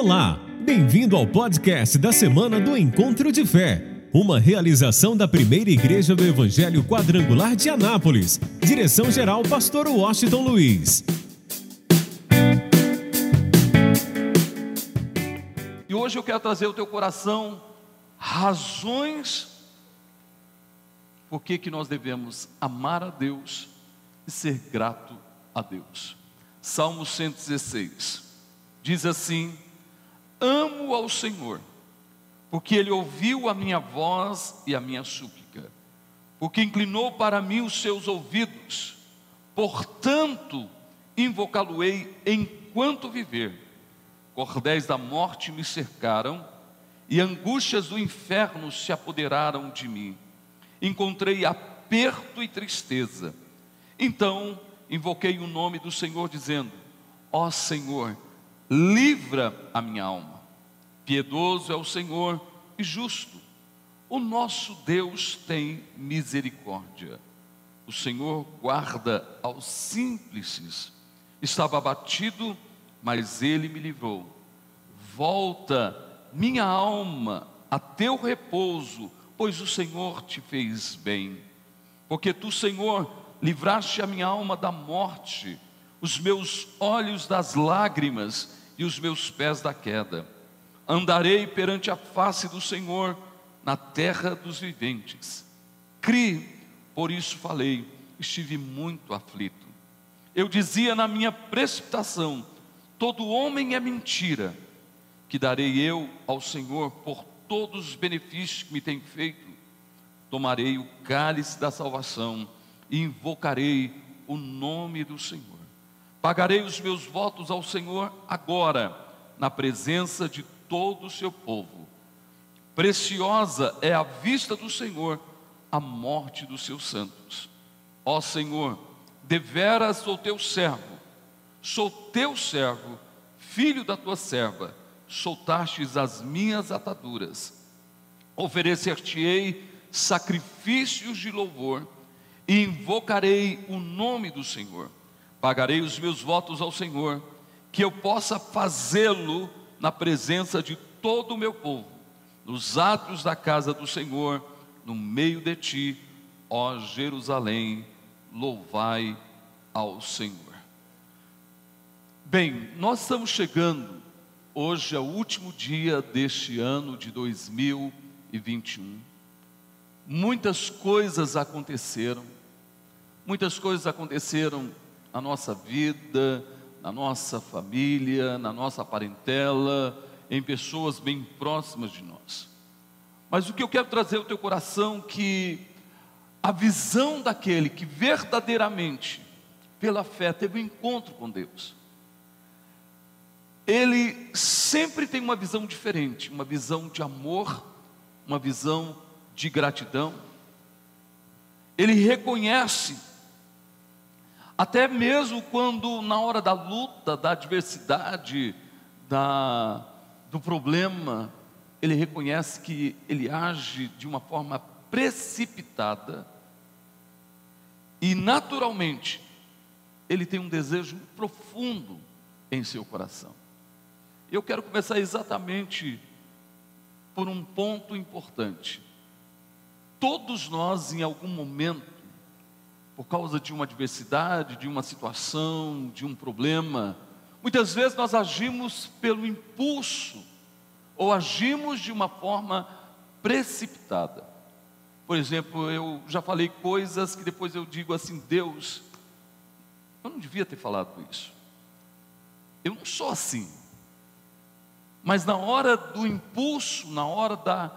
Olá, bem-vindo ao podcast da semana do Encontro de Fé, uma realização da primeira igreja do Evangelho Quadrangular de Anápolis. Direção-geral, Pastor Washington Luiz. E hoje eu quero trazer ao teu coração razões por que, que nós devemos amar a Deus e ser grato a Deus. Salmo 116 diz assim: Amo ao Senhor, porque Ele ouviu a minha voz e a minha súplica, porque inclinou para mim os seus ouvidos, portanto, invocá-lo-ei enquanto viver. Cordéis da morte me cercaram, e angústias do inferno se apoderaram de mim. Encontrei aperto e tristeza. Então invoquei o nome do Senhor, dizendo: Ó Senhor, livra a minha alma. Piedoso é o Senhor e justo. O nosso Deus tem misericórdia. O Senhor guarda aos simples. Estava abatido, mas ele me livrou. Volta, minha alma, a teu repouso, pois o Senhor te fez bem. Porque tu, Senhor, livraste a minha alma da morte, os meus olhos das lágrimas e os meus pés da queda. Andarei perante a face do Senhor na terra dos viventes. Cri, por isso falei, estive muito aflito. Eu dizia na minha precipitação: todo homem é mentira, que darei eu ao Senhor por todos os benefícios que me tem feito. Tomarei o cálice da salvação e invocarei o nome do Senhor. Pagarei os meus votos ao Senhor agora, na presença de todo o seu povo. Preciosa é a vista do Senhor a morte dos seus santos. Ó Senhor, deveras sou teu servo, sou teu servo, filho da tua serva, soltastes as minhas ataduras. Oferecer-te-ei sacrifícios de louvor e invocarei o nome do Senhor Pagarei os meus votos ao Senhor, que eu possa fazê-lo na presença de todo o meu povo, nos atos da casa do Senhor, no meio de ti, ó Jerusalém, louvai ao Senhor. Bem, nós estamos chegando hoje ao último dia deste ano de 2021. Muitas coisas aconteceram, muitas coisas aconteceram na nossa vida, na nossa família, na nossa parentela, em pessoas bem próximas de nós. Mas o que eu quero trazer ao teu coração que a visão daquele que verdadeiramente, pela fé, teve um encontro com Deus, ele sempre tem uma visão diferente, uma visão de amor, uma visão de gratidão. Ele reconhece até mesmo quando, na hora da luta, da adversidade, da, do problema, ele reconhece que ele age de uma forma precipitada e, naturalmente, ele tem um desejo profundo em seu coração. Eu quero começar exatamente por um ponto importante. Todos nós, em algum momento, por causa de uma adversidade, de uma situação, de um problema. Muitas vezes nós agimos pelo impulso ou agimos de uma forma precipitada. Por exemplo, eu já falei coisas que depois eu digo assim: Deus, eu não devia ter falado isso. Eu não sou assim. Mas na hora do impulso, na hora da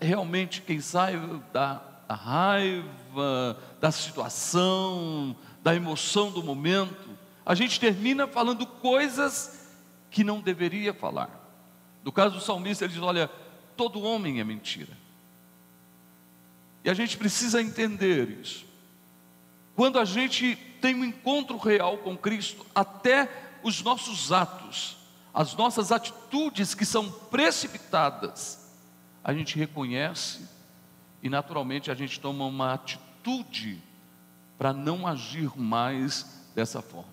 realmente, quem sabe, da da da situação, da emoção do momento, a gente termina falando coisas que não deveria falar. No caso do salmista, ele diz: Olha, todo homem é mentira. E a gente precisa entender isso. Quando a gente tem um encontro real com Cristo, até os nossos atos, as nossas atitudes que são precipitadas, a gente reconhece e naturalmente a gente toma uma atitude para não agir mais dessa forma.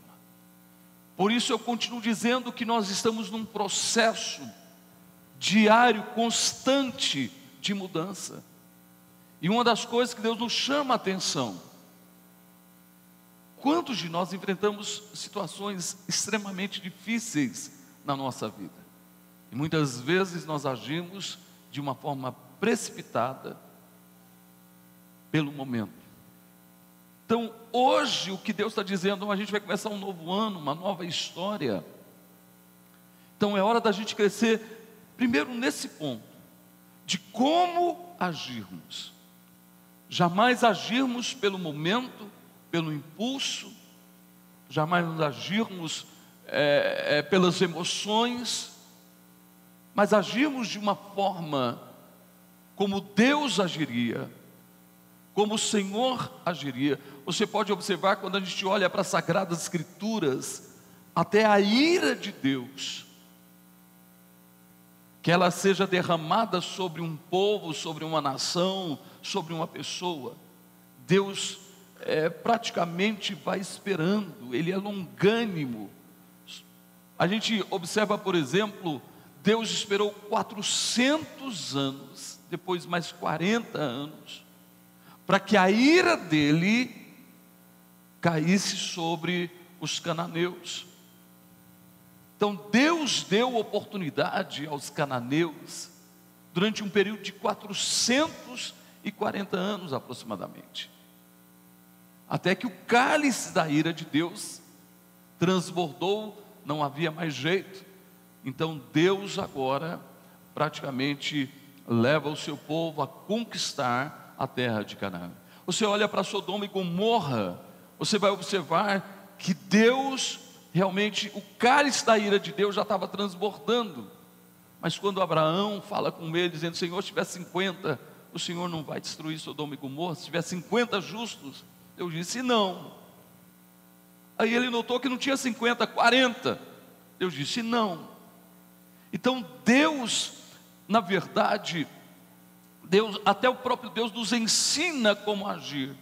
Por isso eu continuo dizendo que nós estamos num processo diário, constante de mudança. E uma das coisas que Deus nos chama a atenção, quantos de nós enfrentamos situações extremamente difíceis na nossa vida? E muitas vezes nós agimos de uma forma precipitada pelo momento. Então, hoje, o que Deus está dizendo, a gente vai começar um novo ano, uma nova história. Então, é hora da gente crescer, primeiro nesse ponto, de como agirmos. Jamais agirmos pelo momento, pelo impulso, jamais agirmos é, é, pelas emoções, mas agirmos de uma forma como Deus agiria, como o Senhor agiria. Você pode observar quando a gente olha para as Sagradas Escrituras, até a ira de Deus, que ela seja derramada sobre um povo, sobre uma nação, sobre uma pessoa. Deus é, praticamente vai esperando, Ele é longânimo. A gente observa, por exemplo, Deus esperou 400 anos, depois mais 40 anos, para que a ira dele caísse sobre os cananeus. Então Deus deu oportunidade aos cananeus durante um período de 440 anos aproximadamente. Até que o cálice da ira de Deus transbordou, não havia mais jeito. Então Deus agora praticamente leva o seu povo a conquistar a terra de Canaã. Você olha para Sodoma e Gomorra, você vai observar que Deus, realmente, o cálice da ira de Deus já estava transbordando. Mas quando Abraão fala com ele, dizendo: Senhor, se tiver 50, o Senhor não vai destruir Sodoma e Gomorra, se tiver 50 justos, eu disse: não. Aí ele notou que não tinha 50, 40. Deus disse: não. Então Deus, na verdade, Deus, até o próprio Deus nos ensina como agir.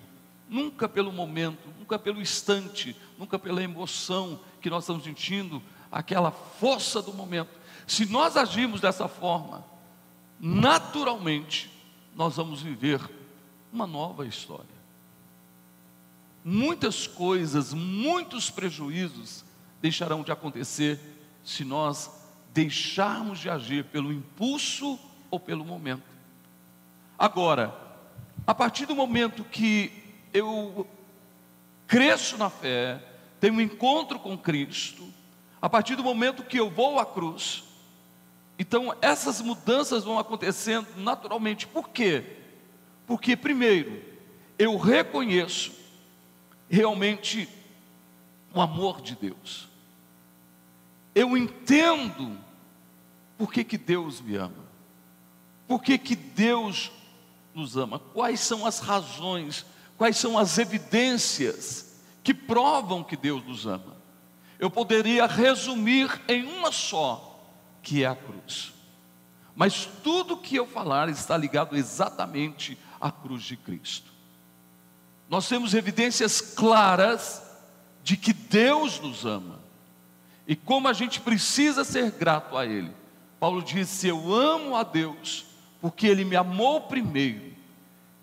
Nunca pelo momento, nunca pelo instante, nunca pela emoção que nós estamos sentindo, aquela força do momento. Se nós agirmos dessa forma, naturalmente, nós vamos viver uma nova história. Muitas coisas, muitos prejuízos deixarão de acontecer se nós deixarmos de agir pelo impulso ou pelo momento. Agora, a partir do momento que eu cresço na fé, tenho um encontro com Cristo, a partir do momento que eu vou à cruz, então essas mudanças vão acontecendo naturalmente. Por quê? Porque, primeiro, eu reconheço realmente o amor de Deus. Eu entendo por que, que Deus me ama. Por que, que Deus nos ama? Quais são as razões, quais são as evidências que provam que Deus nos ama? Eu poderia resumir em uma só, que é a cruz. Mas tudo que eu falar está ligado exatamente à cruz de Cristo. Nós temos evidências claras de que Deus nos ama e como a gente precisa ser grato a Ele. Paulo disse: Eu amo a Deus porque ele me amou primeiro.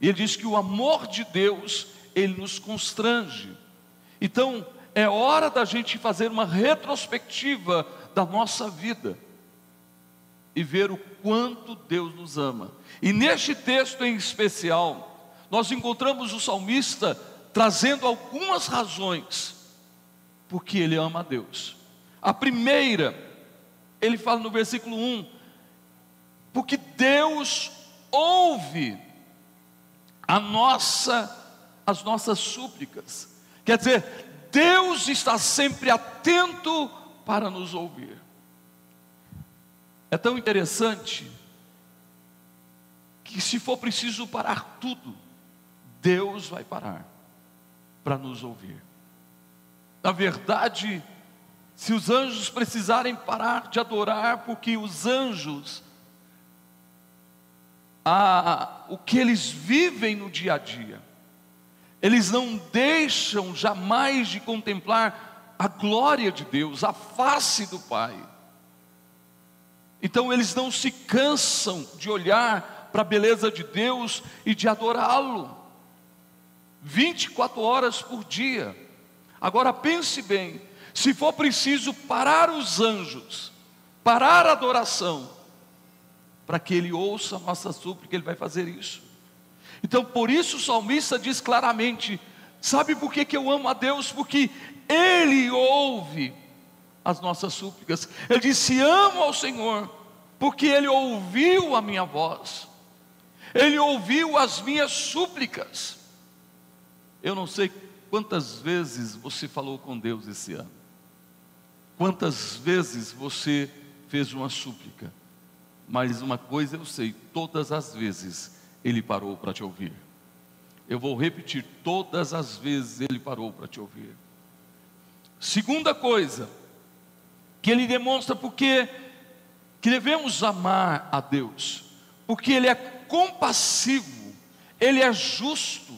E ele diz que o amor de Deus, ele nos constrange. Então, é hora da gente fazer uma retrospectiva da nossa vida e ver o quanto Deus nos ama. E neste texto em especial, nós encontramos o salmista trazendo algumas razões porque ele ama a Deus. A primeira, ele fala no versículo 1: porque Deus ouve a nossa as nossas súplicas. Quer dizer, Deus está sempre atento para nos ouvir. É tão interessante que se for preciso parar tudo, Deus vai parar para nos ouvir. Na verdade, se os anjos precisarem parar de adorar, porque os anjos a, o que eles vivem no dia a dia. Eles não deixam jamais de contemplar a glória de Deus, a face do Pai. Então eles não se cansam de olhar para a beleza de Deus e de adorá-lo. 24 horas por dia. Agora pense bem: se for preciso parar os anjos, parar a adoração, para que ele ouça a nossa súplica, ele vai fazer isso. Então, por isso o salmista diz claramente: sabe por que, que eu amo a Deus? Porque Ele ouve as nossas súplicas. Ele disse: amo ao Senhor, porque Ele ouviu a minha voz, Ele ouviu as minhas súplicas. Eu não sei quantas vezes você falou com Deus esse ano, quantas vezes você fez uma súplica, mas uma coisa eu sei: todas as vezes Ele parou para te ouvir. Eu vou repetir: todas as vezes Ele parou para te ouvir. Segunda coisa, que Ele demonstra porque que devemos amar a Deus, porque Ele é compassivo, Ele é justo,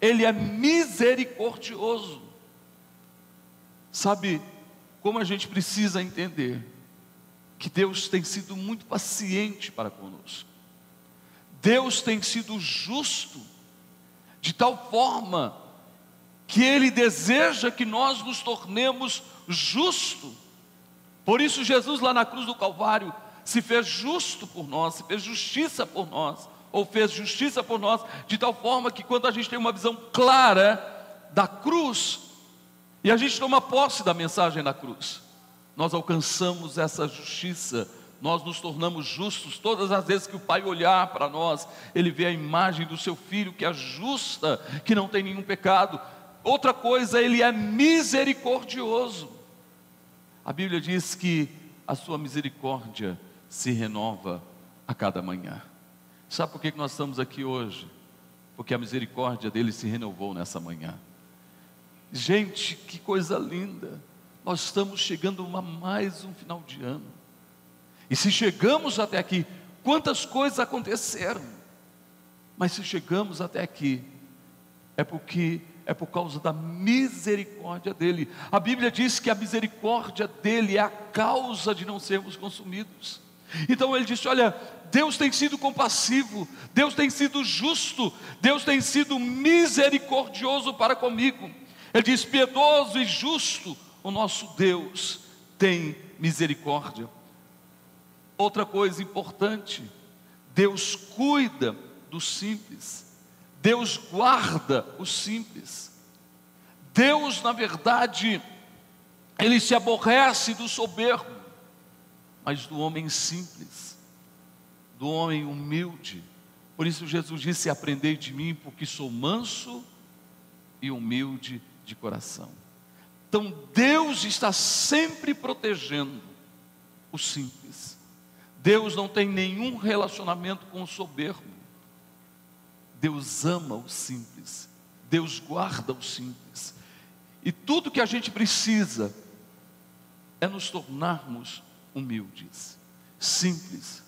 Ele é misericordioso. Sabe como a gente precisa entender que Deus tem sido muito paciente para conosco, Deus tem sido justo, de tal forma que Ele deseja que nós nos tornemos justos. Por isso, Jesus, lá na cruz do Calvário, se fez justo por nós, se fez justiça por nós, ou fez justiça por nós, de tal forma que quando a gente tem uma visão clara da cruz, e a gente toma posse da mensagem da cruz, nós alcançamos essa justiça, nós nos tornamos justos todas as vezes que o Pai olhar para nós, ele vê a imagem do seu filho que é justa, que não tem nenhum pecado. Outra coisa, ele é misericordioso. A Bíblia diz que a sua misericórdia se renova a cada manhã. Sabe por que nós estamos aqui hoje? Porque a misericórdia dele se renovou nessa manhã. Gente, que coisa linda! Nós estamos chegando a mais um final de ano. E se chegamos até aqui, quantas coisas aconteceram? Mas se chegamos até aqui, é porque é por causa da misericórdia dele. A Bíblia diz que a misericórdia dele é a causa de não sermos consumidos. Então ele disse: Olha, Deus tem sido compassivo, Deus tem sido justo, Deus tem sido misericordioso para comigo. Ele diz: piedoso e justo, o nosso Deus tem misericórdia. Outra coisa importante, Deus cuida dos simples, Deus guarda os simples. Deus, na verdade, ele se aborrece do soberbo, mas do homem simples, do homem humilde. Por isso Jesus disse: Aprendei de mim, porque sou manso e humilde de coração. Então Deus está sempre protegendo o simples. Deus não tem nenhum relacionamento com o soberbo. Deus ama o simples. Deus guarda o simples. E tudo que a gente precisa é nos tornarmos humildes, simples.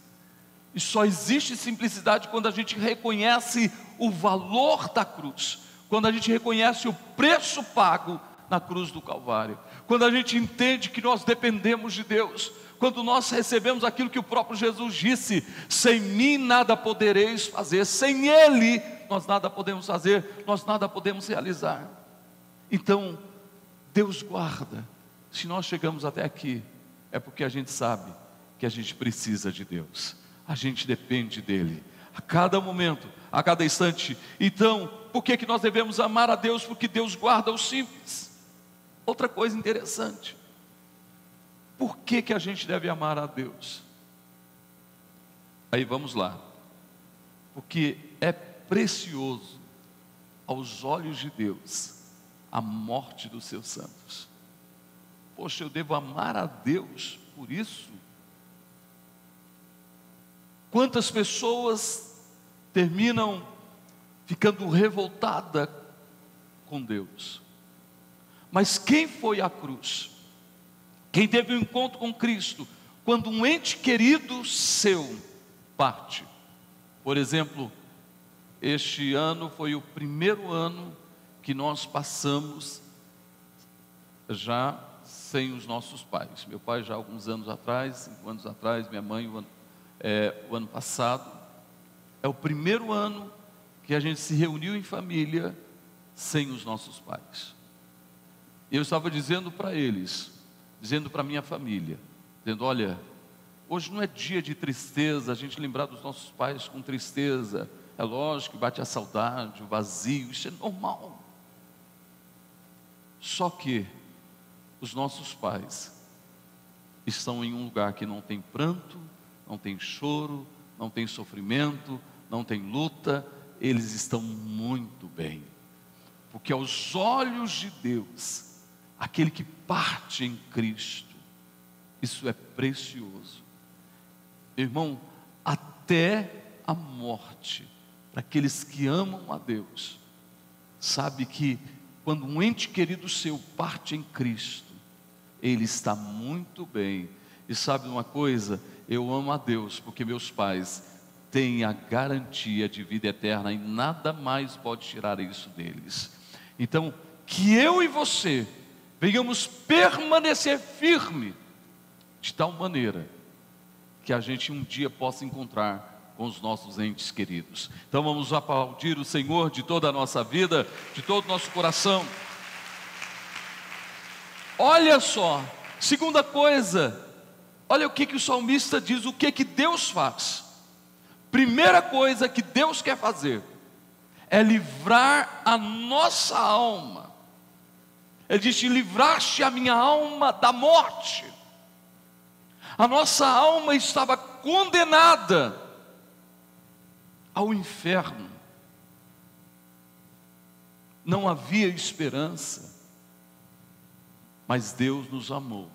E só existe simplicidade quando a gente reconhece o valor da cruz, quando a gente reconhece o preço pago na cruz do Calvário, quando a gente entende que nós dependemos de Deus, quando nós recebemos aquilo que o próprio Jesus disse: sem mim nada podereis fazer, sem Ele nós nada podemos fazer, nós nada podemos realizar. Então, Deus guarda, se nós chegamos até aqui, é porque a gente sabe que a gente precisa de Deus, a gente depende dEle, a cada momento, a cada instante. Então, por que, que nós devemos amar a Deus? Porque Deus guarda os simples. Outra coisa interessante, por que, que a gente deve amar a Deus? Aí vamos lá, porque é precioso aos olhos de Deus a morte dos seus santos. Poxa, eu devo amar a Deus por isso? Quantas pessoas terminam ficando revoltada com Deus? Mas quem foi à cruz? Quem teve um encontro com Cristo? Quando um ente querido seu parte. Por exemplo, este ano foi o primeiro ano que nós passamos já sem os nossos pais. Meu pai já alguns anos atrás, cinco anos atrás, minha mãe o ano, é, o ano passado. É o primeiro ano que a gente se reuniu em família sem os nossos pais. E eu estava dizendo para eles, dizendo para minha família, dizendo: olha, hoje não é dia de tristeza, a gente lembrar dos nossos pais com tristeza. É lógico que bate a saudade, o vazio, isso é normal. Só que os nossos pais estão em um lugar que não tem pranto, não tem choro, não tem sofrimento, não tem luta, eles estão muito bem. Porque aos olhos de Deus, aquele que parte em Cristo, isso é precioso. Irmão, até a morte, para aqueles que amam a Deus, sabe que quando um ente querido seu parte em Cristo, ele está muito bem. E sabe uma coisa? Eu amo a Deus porque meus pais têm a garantia de vida eterna e nada mais pode tirar isso deles. Então, que eu e você venhamos permanecer firme de tal maneira que a gente um dia possa encontrar com os nossos entes queridos. Então vamos aplaudir o Senhor de toda a nossa vida, de todo o nosso coração. Olha só, segunda coisa, olha o que, que o salmista diz, o que, que Deus faz. Primeira coisa que Deus quer fazer é livrar a nossa alma. Ele diz: livraste a minha alma da morte. A nossa alma estava condenada ao inferno. Não havia esperança. Mas Deus nos amou.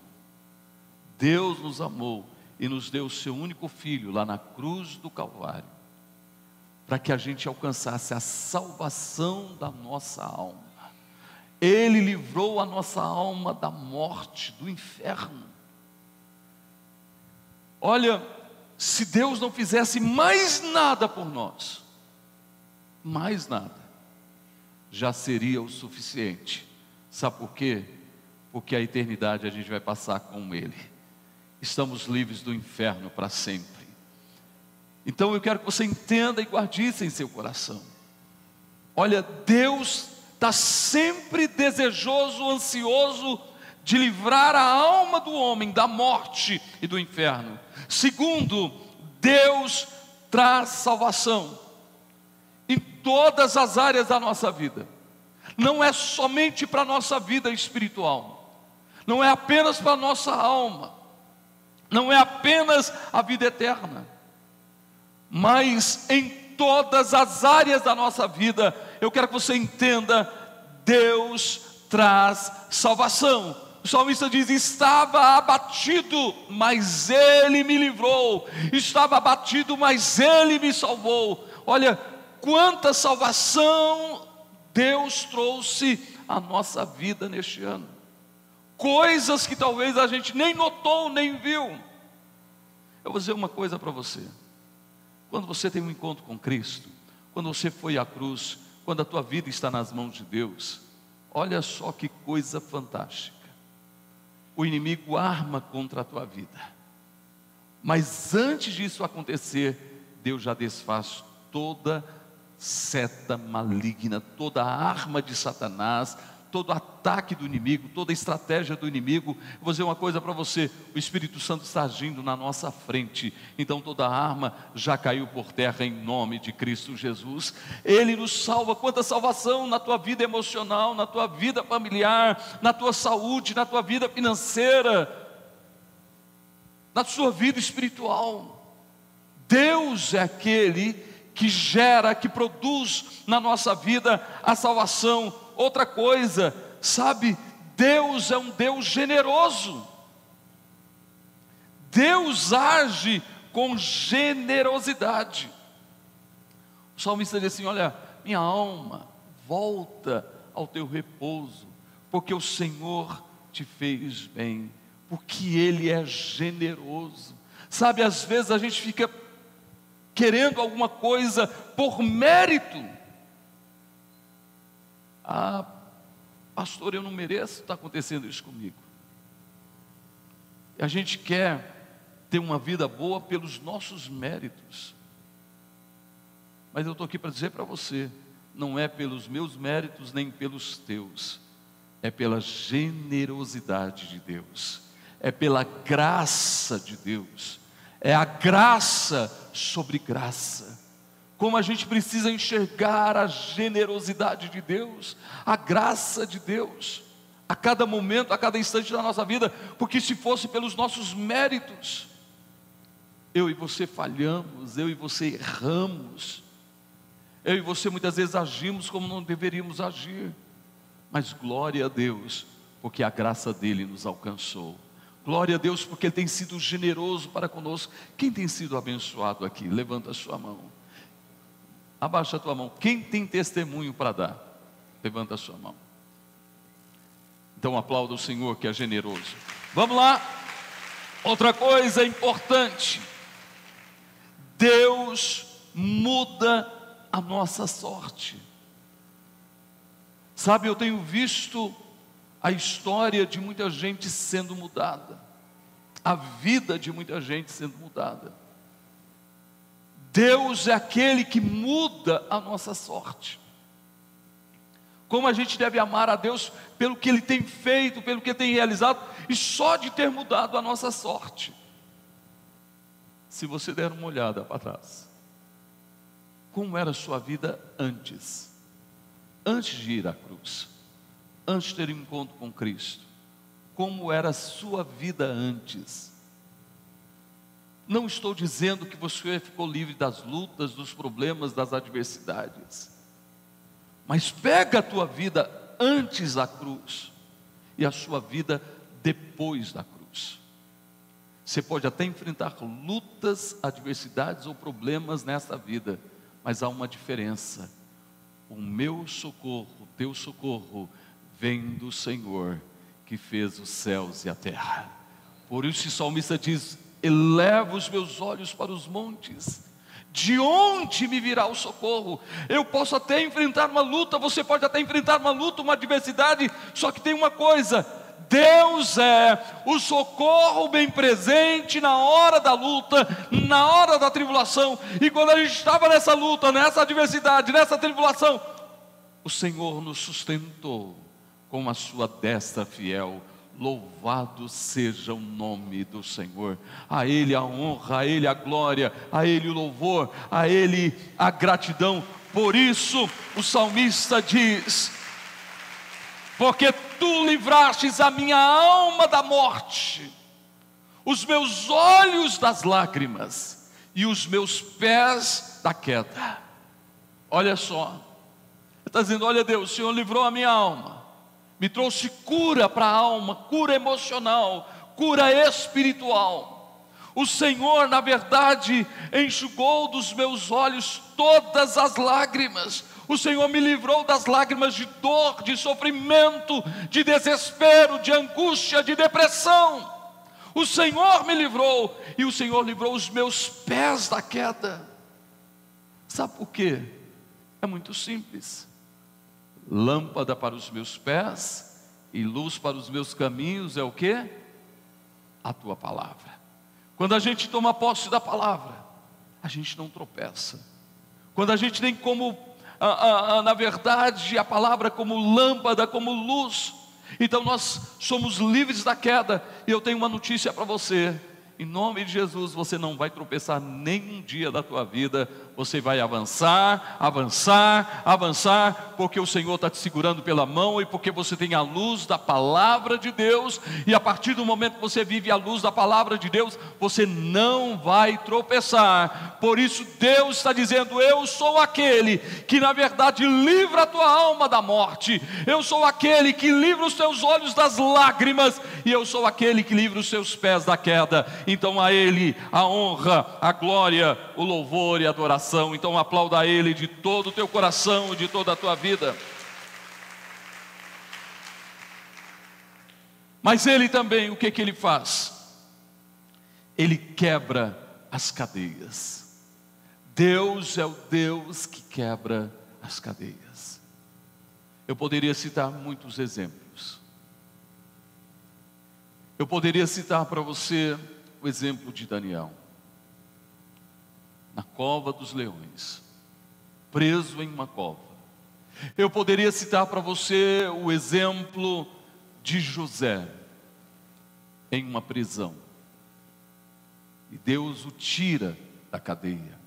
Deus nos amou e nos deu o seu único filho lá na cruz do Calvário, para que a gente alcançasse a salvação da nossa alma. Ele livrou a nossa alma da morte, do inferno. Olha, se Deus não fizesse mais nada por nós, mais nada, já seria o suficiente. Sabe por quê? porque a eternidade a gente vai passar com Ele. Estamos livres do inferno para sempre. Então eu quero que você entenda e guarde isso em seu coração. Olha, Deus está sempre desejoso, ansioso de livrar a alma do homem da morte e do inferno. Segundo, Deus traz salvação em todas as áreas da nossa vida. Não é somente para a nossa vida espiritual não é apenas para a nossa alma, não é apenas a vida eterna, mas em todas as áreas da nossa vida, eu quero que você entenda: Deus traz salvação. O salmista diz: Estava abatido, mas Ele me livrou, estava abatido, mas Ele me salvou. Olha, quanta salvação Deus trouxe à nossa vida neste ano coisas que talvez a gente nem notou, nem viu. Eu vou dizer uma coisa para você. Quando você tem um encontro com Cristo, quando você foi à cruz, quando a tua vida está nas mãos de Deus, olha só que coisa fantástica. O inimigo arma contra a tua vida. Mas antes disso acontecer, Deus já desfaz toda seta maligna, toda arma de Satanás, todo ataque do inimigo, toda estratégia do inimigo. Vou dizer uma coisa para você: o Espírito Santo está agindo na nossa frente, então toda arma já caiu por terra em nome de Cristo Jesus. Ele nos salva. Quanta salvação na tua vida emocional, na tua vida familiar, na tua saúde, na tua vida financeira, na sua vida espiritual. Deus é aquele que gera, que produz na nossa vida a salvação outra coisa, sabe? Deus é um Deus generoso. Deus age com generosidade. O salmista diz assim: Olha, minha alma, volta ao teu repouso, porque o Senhor te fez bem, porque Ele é generoso. Sabe, às vezes a gente fica querendo alguma coisa por mérito, ah, pastor, eu não mereço, está acontecendo isso comigo. que a gente quer ter uma vida boa pelos nossos méritos. Mas eu estou aqui para dizer para você: não é pelos meus méritos nem pelos teus, é pela generosidade de Deus, é pela graça de Deus, é a graça sobre graça. Como a gente precisa enxergar a generosidade de Deus, a graça de Deus, a cada momento, a cada instante da nossa vida, porque se fosse pelos nossos méritos, eu e você falhamos, eu e você erramos, eu e você muitas vezes agimos como não deveríamos agir, mas glória a Deus, porque a graça dele nos alcançou. Glória a Deus, porque Ele tem sido generoso para conosco. Quem tem sido abençoado aqui? Levanta a sua mão. Abaixa a tua mão. Quem tem testemunho para dar? Levanta a sua mão. Então aplauda o Senhor que é generoso. Vamos lá. Outra coisa importante. Deus muda a nossa sorte. Sabe, eu tenho visto a história de muita gente sendo mudada, a vida de muita gente sendo mudada. Deus é aquele que muda a nossa sorte. Como a gente deve amar a Deus pelo que Ele tem feito, pelo que tem realizado, e só de ter mudado a nossa sorte. Se você der uma olhada para trás, como era a sua vida antes, antes de ir à cruz, antes de ter um encontro com Cristo, como era a sua vida antes. Não estou dizendo que você ficou livre das lutas, dos problemas, das adversidades, mas pega a tua vida antes da cruz e a sua vida depois da cruz. Você pode até enfrentar lutas, adversidades ou problemas nesta vida, mas há uma diferença. O meu socorro, o teu socorro, vem do Senhor que fez os céus e a terra. Por isso o salmista diz: eleva os meus olhos para os montes. De onde me virá o socorro? Eu posso até enfrentar uma luta, você pode até enfrentar uma luta, uma adversidade, só que tem uma coisa: Deus é o socorro bem presente na hora da luta, na hora da tribulação. E quando a gente estava nessa luta, nessa adversidade, nessa tribulação, o Senhor nos sustentou com a sua destra fiel. Louvado seja o nome do Senhor, a Ele a honra, a Ele a glória, a Ele o louvor, a Ele a gratidão. Por isso o salmista diz: Porque tu livrastes a minha alma da morte, os meus olhos das lágrimas e os meus pés da queda. Olha só, está dizendo: Olha Deus, o Senhor livrou a minha alma, me trouxe cura para a alma, cura emocional, cura espiritual. O Senhor, na verdade, enxugou dos meus olhos todas as lágrimas, o Senhor me livrou das lágrimas de dor, de sofrimento, de desespero, de angústia, de depressão. O Senhor me livrou e o Senhor livrou os meus pés da queda. Sabe por quê? É muito simples. Lâmpada para os meus pés e luz para os meus caminhos é o que? A tua palavra. Quando a gente toma posse da palavra, a gente não tropeça. Quando a gente tem como na verdade, a palavra como lâmpada, como luz. Então nós somos livres da queda. E eu tenho uma notícia para você. Em nome de Jesus, você não vai tropeçar nenhum dia da tua vida você vai avançar, avançar, avançar, porque o Senhor está te segurando pela mão e porque você tem a luz da palavra de Deus, e a partir do momento que você vive a luz da palavra de Deus, você não vai tropeçar. Por isso, Deus está dizendo: Eu sou aquele que, na verdade, livra a tua alma da morte, eu sou aquele que livra os teus olhos das lágrimas, e eu sou aquele que livra os seus pés da queda. Então, a Ele a honra, a glória, o louvor e a adoração coração. Então aplauda Ele de todo o teu coração, de toda a tua vida. Mas Ele também, o que, que Ele faz? Ele quebra as cadeias. Deus é o Deus que quebra as cadeias. Eu poderia citar muitos exemplos. Eu poderia citar para você o exemplo de Daniel, na cova dos leões, preso em uma cova. Eu poderia citar para você o exemplo de José, em uma prisão. E Deus o tira da cadeia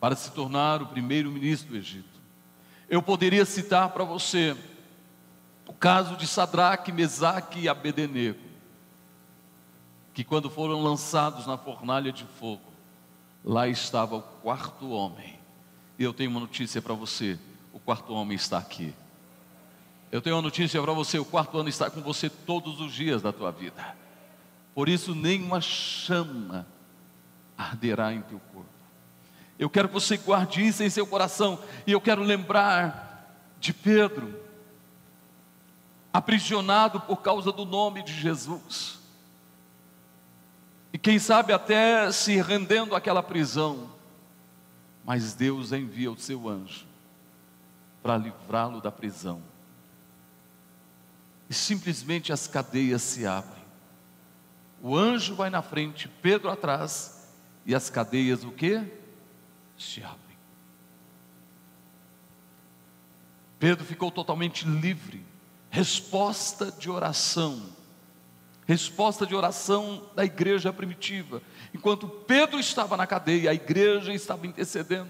para se tornar o primeiro ministro do Egito. Eu poderia citar para você o caso de Sadraque, Mesaque e Abednego, que quando foram lançados na fornalha de fogo, lá estava o quarto homem. E eu tenho uma notícia para você: o quarto homem está aqui. Eu tenho uma notícia para você: o quarto ano está com você todos os dias da tua vida. Por isso, nenhuma chama arderá em teu corpo. Eu quero que você guarde isso em seu coração. E eu quero lembrar de Pedro, aprisionado por causa do nome de Jesus. E quem sabe até se rendendo àquela prisão. Mas Deus envia o seu anjo para livrá-lo da prisão. E simplesmente as cadeias se abrem. O anjo vai na frente, Pedro atrás, e as cadeias o que? Se abrem. Pedro ficou totalmente livre. Resposta de oração. Resposta de oração da igreja primitiva. Enquanto Pedro estava na cadeia, a igreja estava intercedendo.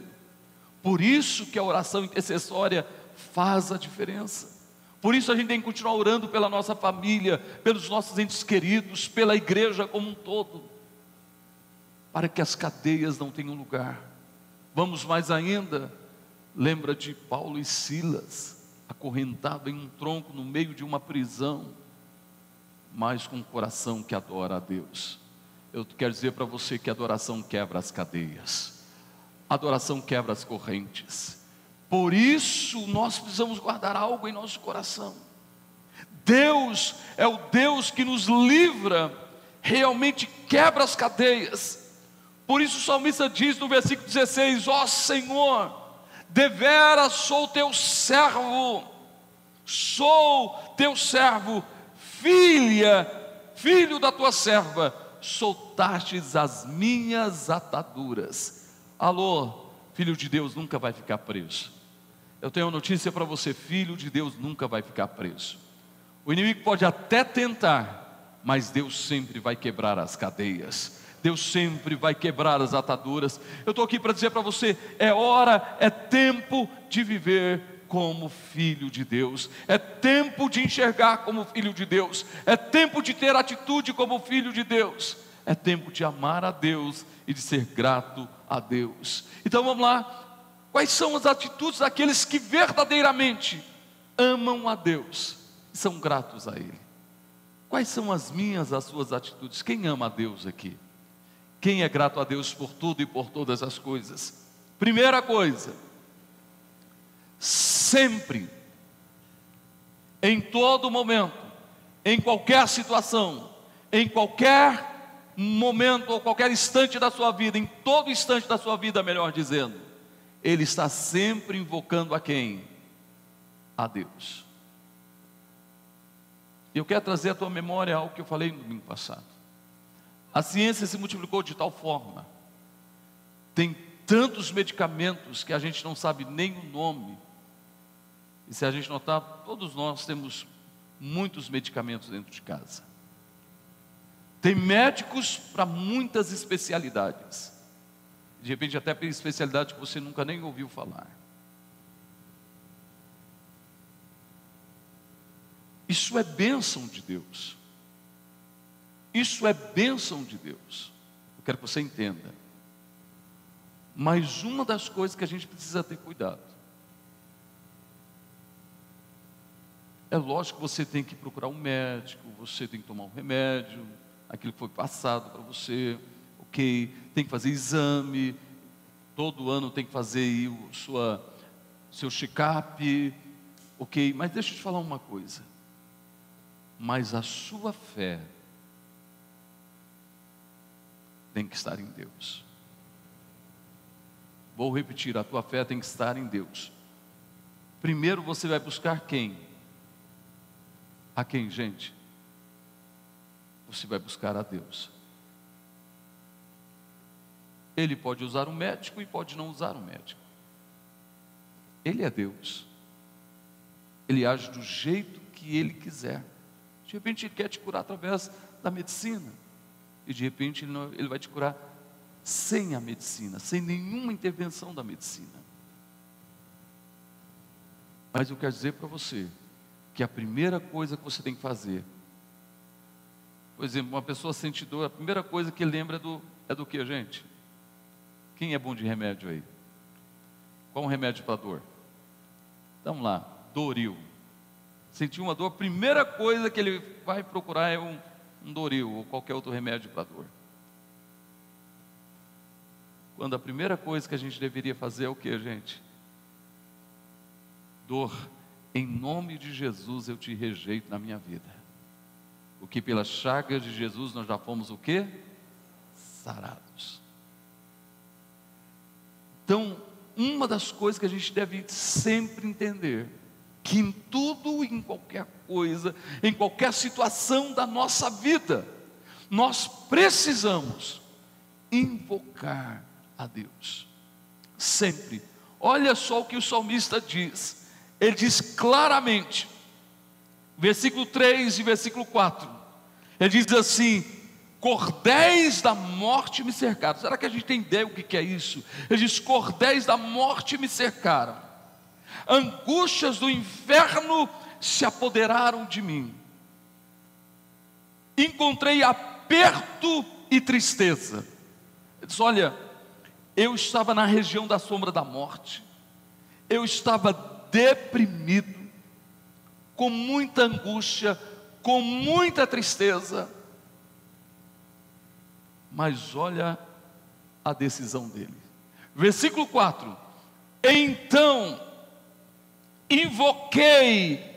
Por isso que a oração intercessória faz a diferença. Por isso a gente tem que continuar orando pela nossa família, pelos nossos entes queridos, pela igreja como um todo, para que as cadeias não tenham lugar. Vamos mais ainda, lembra de Paulo e Silas, acorrentado em um tronco no meio de uma prisão, mas com um coração que adora a Deus. Eu quero dizer para você que adoração quebra as cadeias, adoração quebra as correntes. Por isso nós precisamos guardar algo em nosso coração. Deus é o Deus que nos livra, realmente quebra as cadeias. Por isso o salmista diz no versículo 16: Ó oh Senhor, deveras sou teu servo, sou teu servo, filha, filho da tua serva, soltastes as minhas ataduras. Alô, filho de Deus nunca vai ficar preso. Eu tenho uma notícia para você: filho de Deus nunca vai ficar preso. O inimigo pode até tentar, mas Deus sempre vai quebrar as cadeias. Deus sempre vai quebrar as ataduras. Eu estou aqui para dizer para você: é hora, é tempo de viver como filho de Deus, é tempo de enxergar como filho de Deus, é tempo de ter atitude como filho de Deus, é tempo de amar a Deus e de ser grato a Deus. Então vamos lá, Quais são as atitudes daqueles que verdadeiramente amam a Deus e são gratos a Ele? Quais são as minhas, as suas atitudes? Quem ama a Deus aqui? Quem é grato a Deus por tudo e por todas as coisas? Primeira coisa, sempre, em todo momento, em qualquer situação, em qualquer momento ou qualquer instante da sua vida, em todo instante da sua vida, melhor dizendo, ele está sempre invocando a quem? A Deus. Eu quero trazer à tua memória algo que eu falei no domingo passado. A ciência se multiplicou de tal forma, tem tantos medicamentos que a gente não sabe nem o nome. E se a gente notar, todos nós temos muitos medicamentos dentro de casa. Tem médicos para muitas especialidades de repente até pela especialidade que você nunca nem ouviu falar. Isso é bênção de Deus. Isso é bênção de Deus. Eu quero que você entenda. Mas uma das coisas que a gente precisa ter cuidado. É lógico que você tem que procurar um médico, você tem que tomar um remédio, aquilo que foi passado para você ok, tem que fazer exame, todo ano tem que fazer o sua, seu check-up, ok, mas deixa eu te falar uma coisa, mas a sua fé tem que estar em Deus. Vou repetir, a tua fé tem que estar em Deus. Primeiro você vai buscar quem? A quem, gente? você vai buscar a Deus. Ele pode usar um médico e pode não usar um médico. Ele é Deus. Ele age do jeito que ele quiser. De repente ele quer te curar através da medicina. E de repente ele, não, ele vai te curar sem a medicina, sem nenhuma intervenção da medicina. Mas eu quero dizer para você que a primeira coisa que você tem que fazer, por exemplo, uma pessoa sente dor, a primeira coisa que lembra é do, é do que, gente? Quem é bom de remédio aí? Qual um remédio para dor? Vamos lá, Doril. Sentiu uma dor, a primeira coisa que ele vai procurar é um, um Doril ou qualquer outro remédio para dor. Quando a primeira coisa que a gente deveria fazer é o que, gente? Dor, em nome de Jesus eu te rejeito na minha vida. O que pelas chagas de Jesus nós já fomos o quê? Sarados. Então, uma das coisas que a gente deve sempre entender, que em tudo, em qualquer coisa, em qualquer situação da nossa vida, nós precisamos invocar a Deus. Sempre. Olha só o que o salmista diz. Ele diz claramente, versículo 3 e versículo 4. Ele diz assim: Cordéis da morte me cercaram. Será que a gente tem ideia o que é isso? Ele diz: Cordéis da morte me cercaram. Angústias do inferno se apoderaram de mim. Encontrei aperto e tristeza. Ele diz: Olha, eu estava na região da sombra da morte, eu estava deprimido, com muita angústia, com muita tristeza. Mas olha a decisão dele. Versículo 4: Então invoquei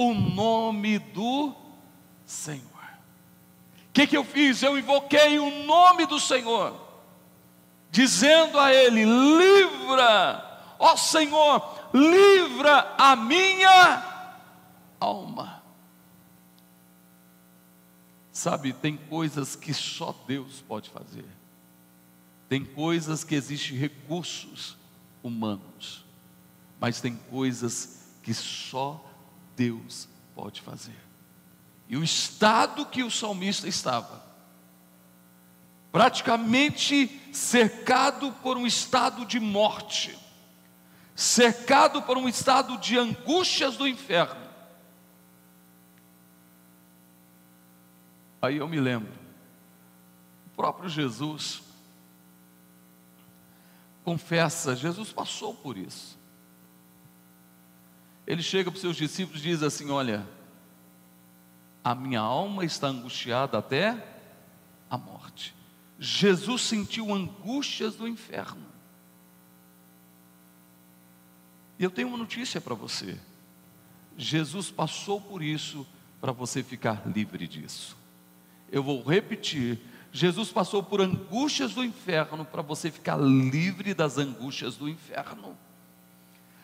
o nome do Senhor. O que, que eu fiz? Eu invoquei o nome do Senhor dizendo a ele: livra, ó Senhor, livra a minha alma. Sabe, tem coisas que só Deus pode fazer. Tem coisas que existem recursos humanos, mas tem coisas que só Deus pode fazer. E o estado que o salmista estava, praticamente cercado por um estado de morte, cercado por um estado de angústias do inferno. Aí eu me lembro, o próprio Jesus confessa, Jesus passou por isso. Ele chega para os seus discípulos e diz assim: Olha, a minha alma está angustiada até a morte. Jesus sentiu angústias do inferno. E eu tenho uma notícia para você. Jesus passou por isso para você ficar livre disso. Eu vou repetir. Jesus passou por angústias do inferno para você ficar livre das angústias do inferno.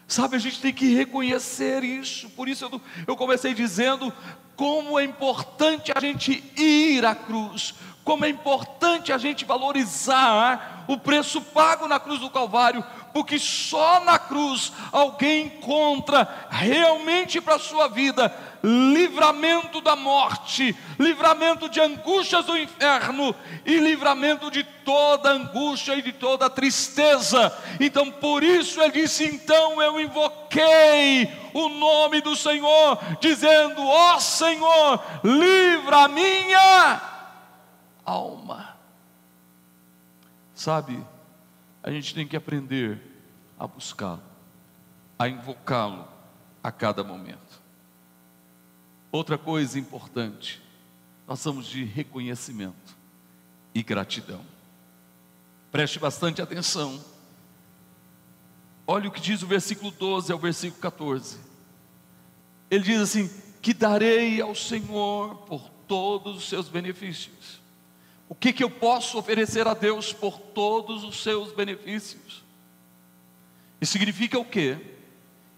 Sabe, a gente tem que reconhecer isso. Por isso eu, eu comecei dizendo como é importante a gente ir à cruz, como é importante a gente valorizar o preço pago na cruz do Calvário, porque só na cruz alguém encontra realmente para a sua vida livramento da morte, livramento de angústias do inferno e livramento de toda angústia e de toda tristeza. Então, por isso ele disse: Então eu invoquei o nome do Senhor, dizendo: Ó oh, Senhor, livra a minha alma. Sabe, a gente tem que aprender a buscá-lo, a invocá-lo a cada momento. Outra coisa importante, nós somos de reconhecimento e gratidão. Preste bastante atenção. Olha o que diz o versículo 12 ao versículo 14. Ele diz assim: Que darei ao Senhor por todos os seus benefícios. O que, que eu posso oferecer a Deus por todos os seus benefícios? E significa o quê?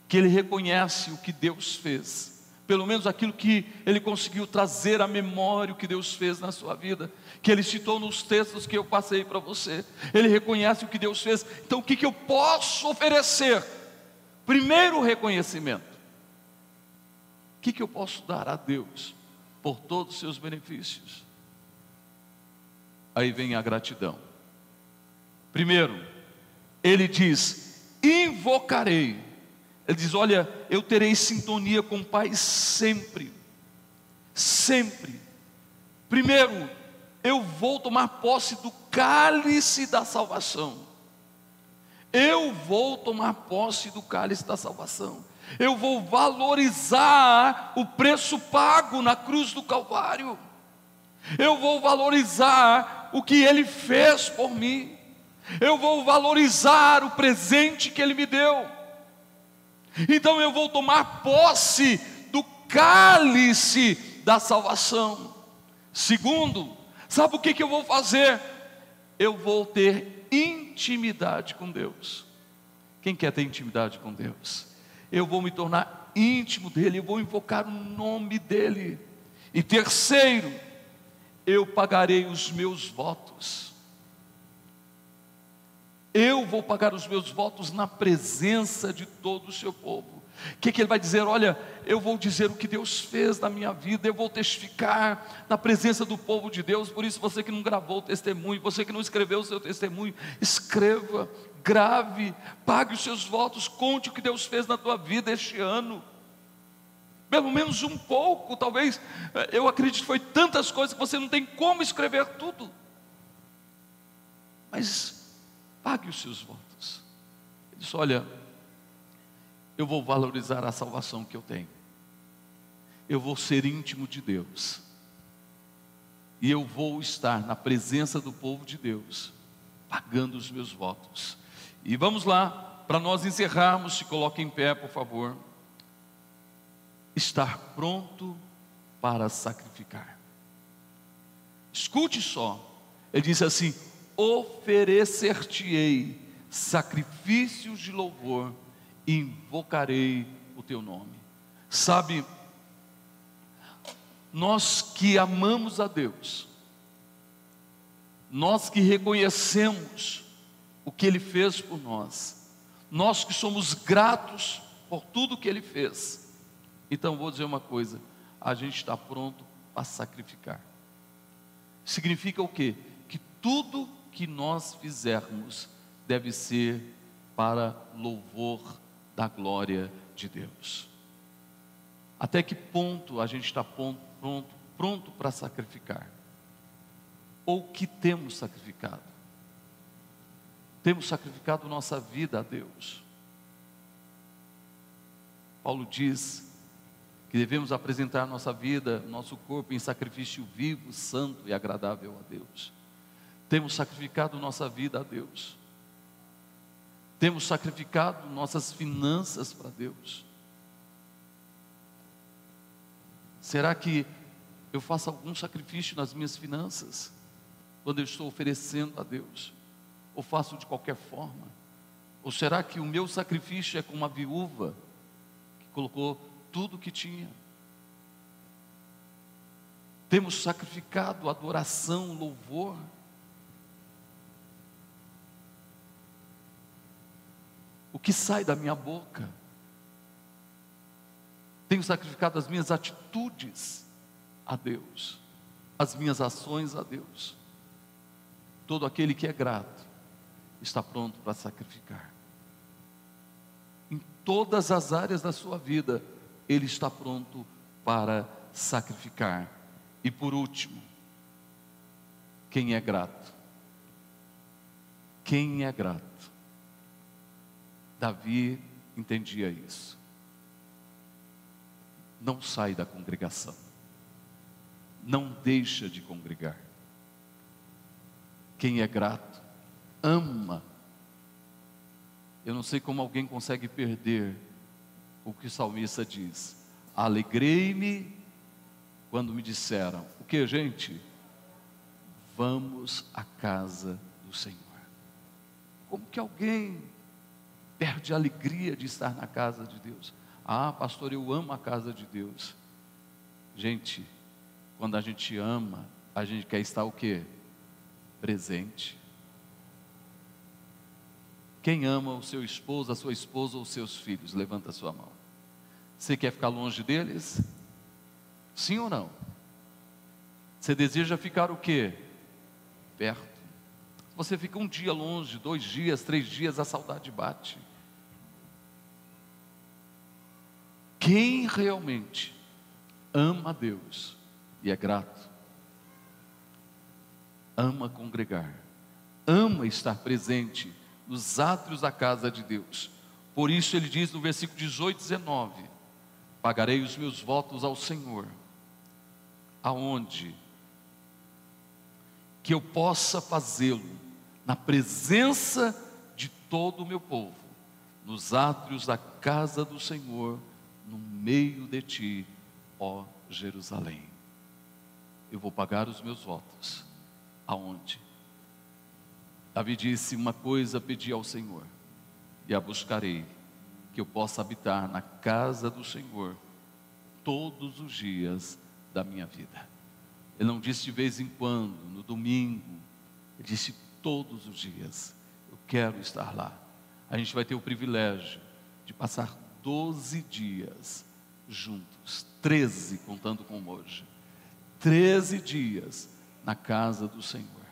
Que ele reconhece o que Deus fez pelo menos aquilo que ele conseguiu trazer à memória, o que Deus fez na sua vida, que ele citou nos textos que eu passei para você. Ele reconhece o que Deus fez. Então, o que, que eu posso oferecer? Primeiro, reconhecimento. O que, que eu posso dar a Deus por todos os seus benefícios? Aí vem a gratidão. Primeiro, ele diz: invocarei ele diz: Olha, eu terei sintonia com o Pai sempre, sempre. Primeiro, eu vou tomar posse do cálice da salvação. Eu vou tomar posse do cálice da salvação. Eu vou valorizar o preço pago na cruz do Calvário. Eu vou valorizar o que Ele fez por mim. Eu vou valorizar o presente que Ele me deu. Então eu vou tomar posse do cálice da salvação. Segundo, sabe o que, que eu vou fazer? Eu vou ter intimidade com Deus. Quem quer ter intimidade com Deus? Eu vou me tornar íntimo dele, eu vou invocar o nome dele. E terceiro, eu pagarei os meus votos eu vou pagar os meus votos na presença de todo o seu povo. O que, que, ele vai dizer? Olha, eu vou dizer o que Deus fez na minha vida, eu vou testificar na presença do povo de Deus. Por isso, você que não gravou o testemunho, você que não escreveu o seu testemunho, escreva, grave, pague os seus votos, conte o que Deus fez na tua vida este ano. Pelo menos um pouco, talvez, eu acredito que foi tantas coisas que você não tem como escrever tudo. Mas pague os seus votos. Ele disse: Olha, eu vou valorizar a salvação que eu tenho, eu vou ser íntimo de Deus, e eu vou estar na presença do povo de Deus, pagando os meus votos. E vamos lá, para nós encerrarmos, se coloque em pé, por favor. Estar pronto para sacrificar. Escute só, ele disse assim: oferecer-te-ei sacrifícios de louvor e invocarei o teu nome. Sabe, nós que amamos a Deus, nós que reconhecemos o que Ele fez por nós, nós que somos gratos por tudo que Ele fez, então vou dizer uma coisa: a gente está pronto para sacrificar. Significa o quê? Que tudo que nós fizermos deve ser para louvor da glória de Deus. Até que ponto a gente está pronto, pronto, para sacrificar? Ou que temos sacrificado? Temos sacrificado nossa vida a Deus. Paulo diz que devemos apresentar nossa vida, nosso corpo em sacrifício vivo, santo e agradável a Deus. Temos sacrificado nossa vida a Deus. Temos sacrificado nossas finanças para Deus. Será que eu faço algum sacrifício nas minhas finanças quando eu estou oferecendo a Deus? Ou faço de qualquer forma? Ou será que o meu sacrifício é como uma viúva que colocou tudo o que tinha? Temos sacrificado adoração, louvor o que sai da minha boca. Tenho sacrificado as minhas atitudes a Deus, as minhas ações a Deus. Todo aquele que é grato está pronto para sacrificar. Em todas as áreas da sua vida, ele está pronto para sacrificar. E por último, quem é grato? Quem é grato? Davi entendia isso. Não sai da congregação. Não deixa de congregar. Quem é grato, ama. Eu não sei como alguém consegue perder o que o salmista diz. Alegrei-me quando me disseram: O que, gente? Vamos à casa do Senhor. Como que alguém perde a alegria de estar na casa de Deus. Ah, pastor, eu amo a casa de Deus. Gente, quando a gente ama, a gente quer estar o quê? Presente. Quem ama o seu esposo, a sua esposa ou os seus filhos? Levanta a sua mão. Você quer ficar longe deles? Sim ou não? Você deseja ficar o quê? Perto. Você fica um dia longe, dois dias, três dias, a saudade bate. Quem realmente ama a Deus e é grato, ama congregar, ama estar presente nos átrios da casa de Deus. Por isso ele diz no versículo 18 19: Pagarei os meus votos ao Senhor, aonde que eu possa fazê-lo na presença de todo o meu povo, nos átrios da casa do Senhor, no meio de ti, ó Jerusalém. Eu vou pagar os meus votos. Aonde? Davi disse: Uma coisa pedi ao Senhor, e a buscarei, que eu possa habitar na casa do Senhor todos os dias da minha vida. Ele não disse de vez em quando, no domingo, ele disse todos os dias. Eu quero estar lá. A gente vai ter o privilégio de passar 12 dias juntos, 13 contando com hoje. 13 dias na casa do Senhor.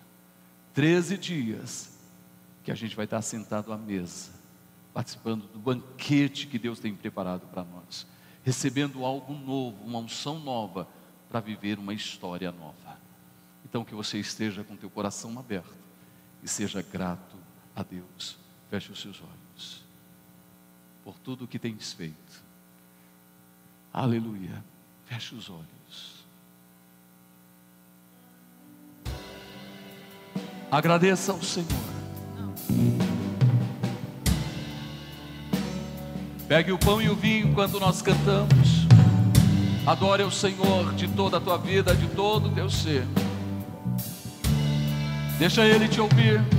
13 dias que a gente vai estar sentado à mesa, participando do banquete que Deus tem preparado para nós, recebendo algo novo, uma unção nova para viver uma história nova. Então que você esteja com teu coração aberto e seja grato a Deus. Feche os seus olhos. Por tudo o que tens feito. Aleluia. Feche os olhos. Agradeça ao Senhor. Pegue o pão e o vinho enquanto nós cantamos. Adore o Senhor de toda a tua vida, de todo o teu ser. Deixa Ele te ouvir.